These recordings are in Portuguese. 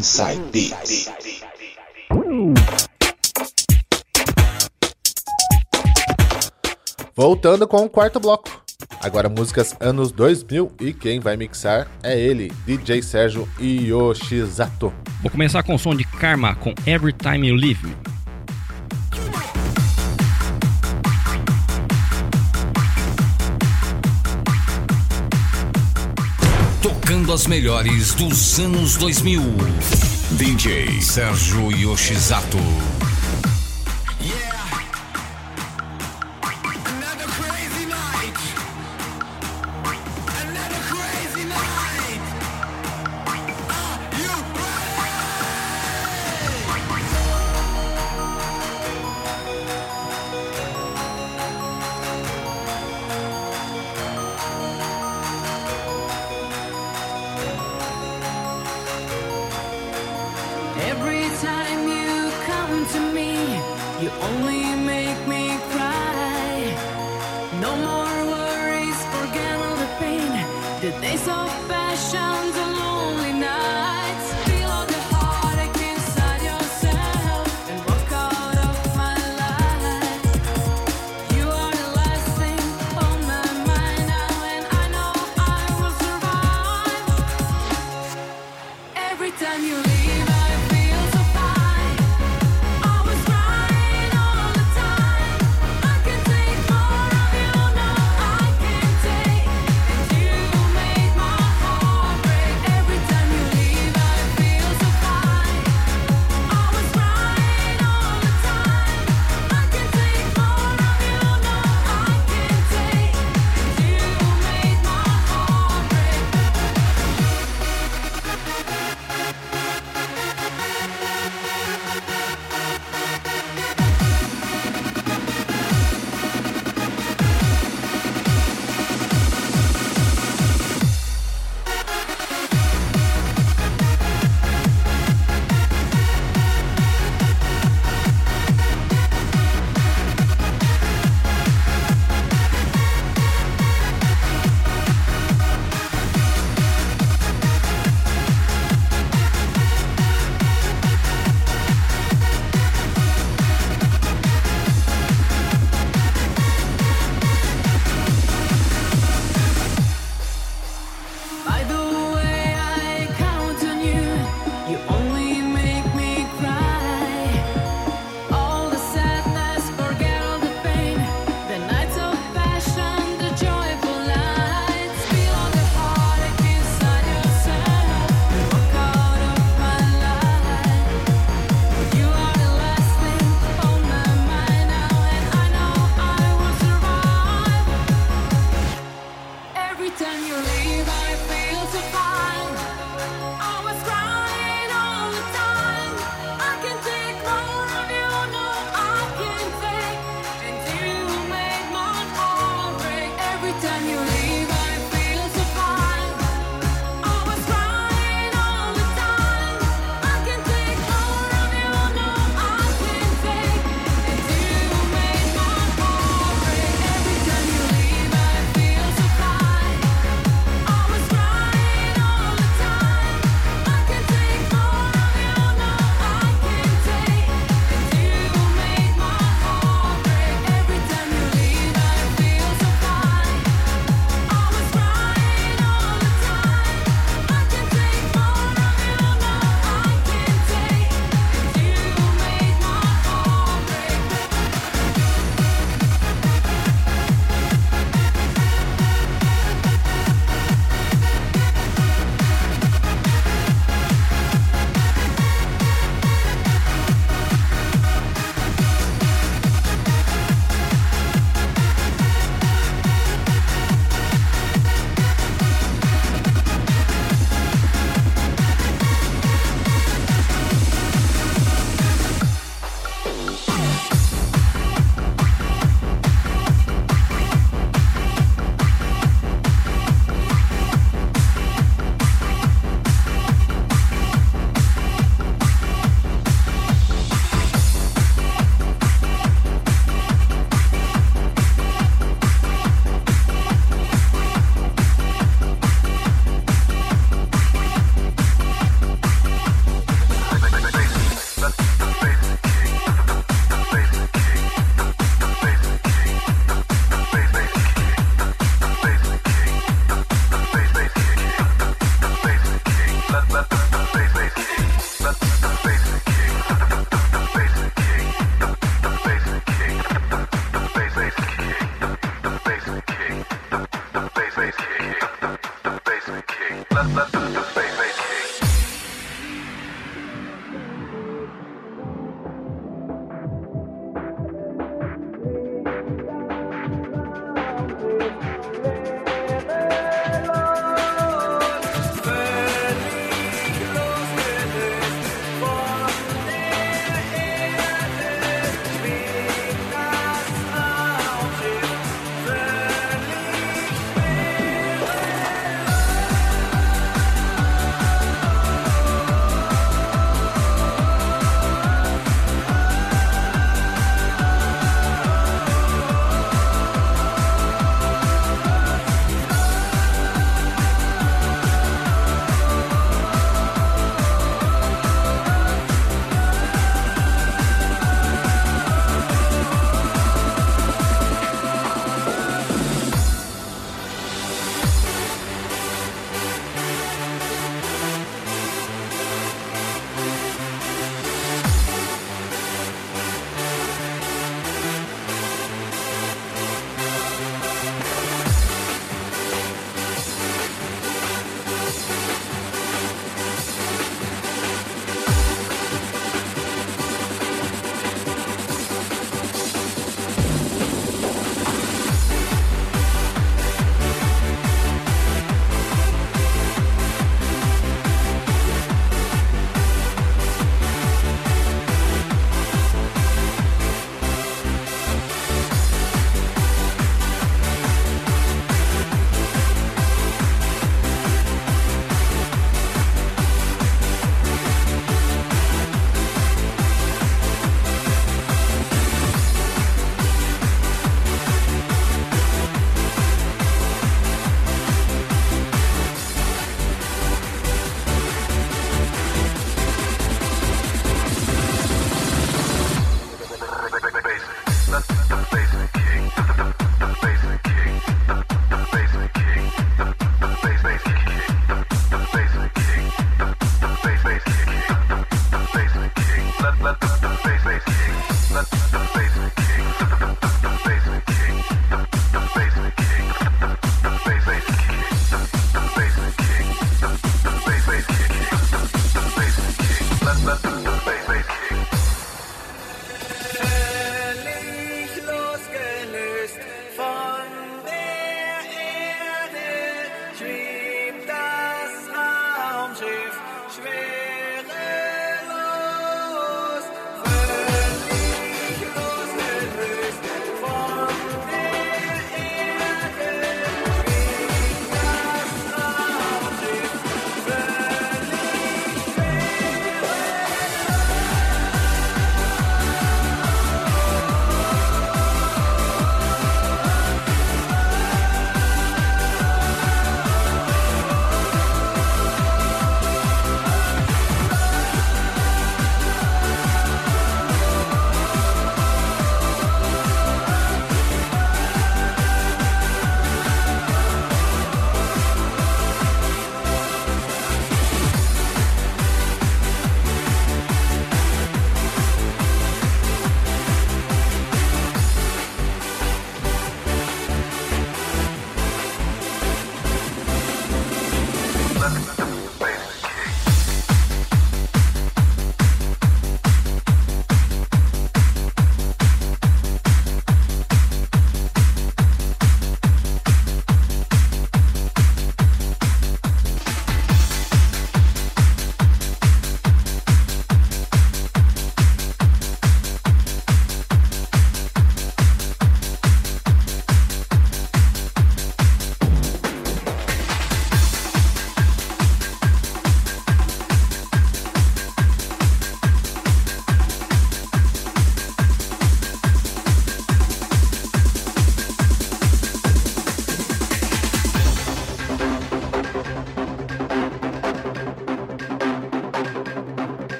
Inside Beats. Voltando com o quarto bloco. Agora músicas anos 2000 e quem vai mixar é ele, DJ Sérgio Yoshizato. Vou começar com o som de Karma com Every Time You Leave Me. Tocando as melhores dos anos 2000. DJ Sérgio Yoshizato. time you come to me, you only make me cry. No more worries, forget all the pain. The days of passion's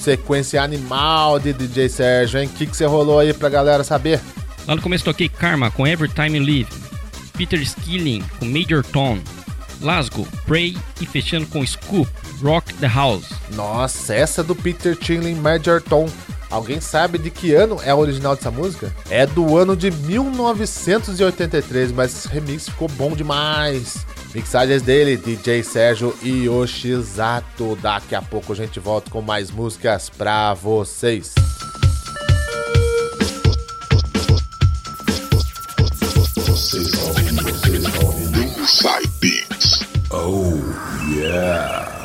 Sequência animal de DJ Sérgio, hein? O que, que você rolou aí pra galera saber? Lá no começo toquei Karma com Every Time You Live, Peter Skilling com Major Tom, Lasgo, Pray e fechando com Scoop, Rock the House. Nossa, essa do Peter Chilling Major Tom. Alguém sabe de que ano é o original dessa música? É do ano de 1983, mas esse remix ficou bom demais. Mixagens dele, DJ Sérgio e Yoshizato. Daqui a pouco a gente volta com mais músicas pra vocês. Inside Beats. Oh, yeah.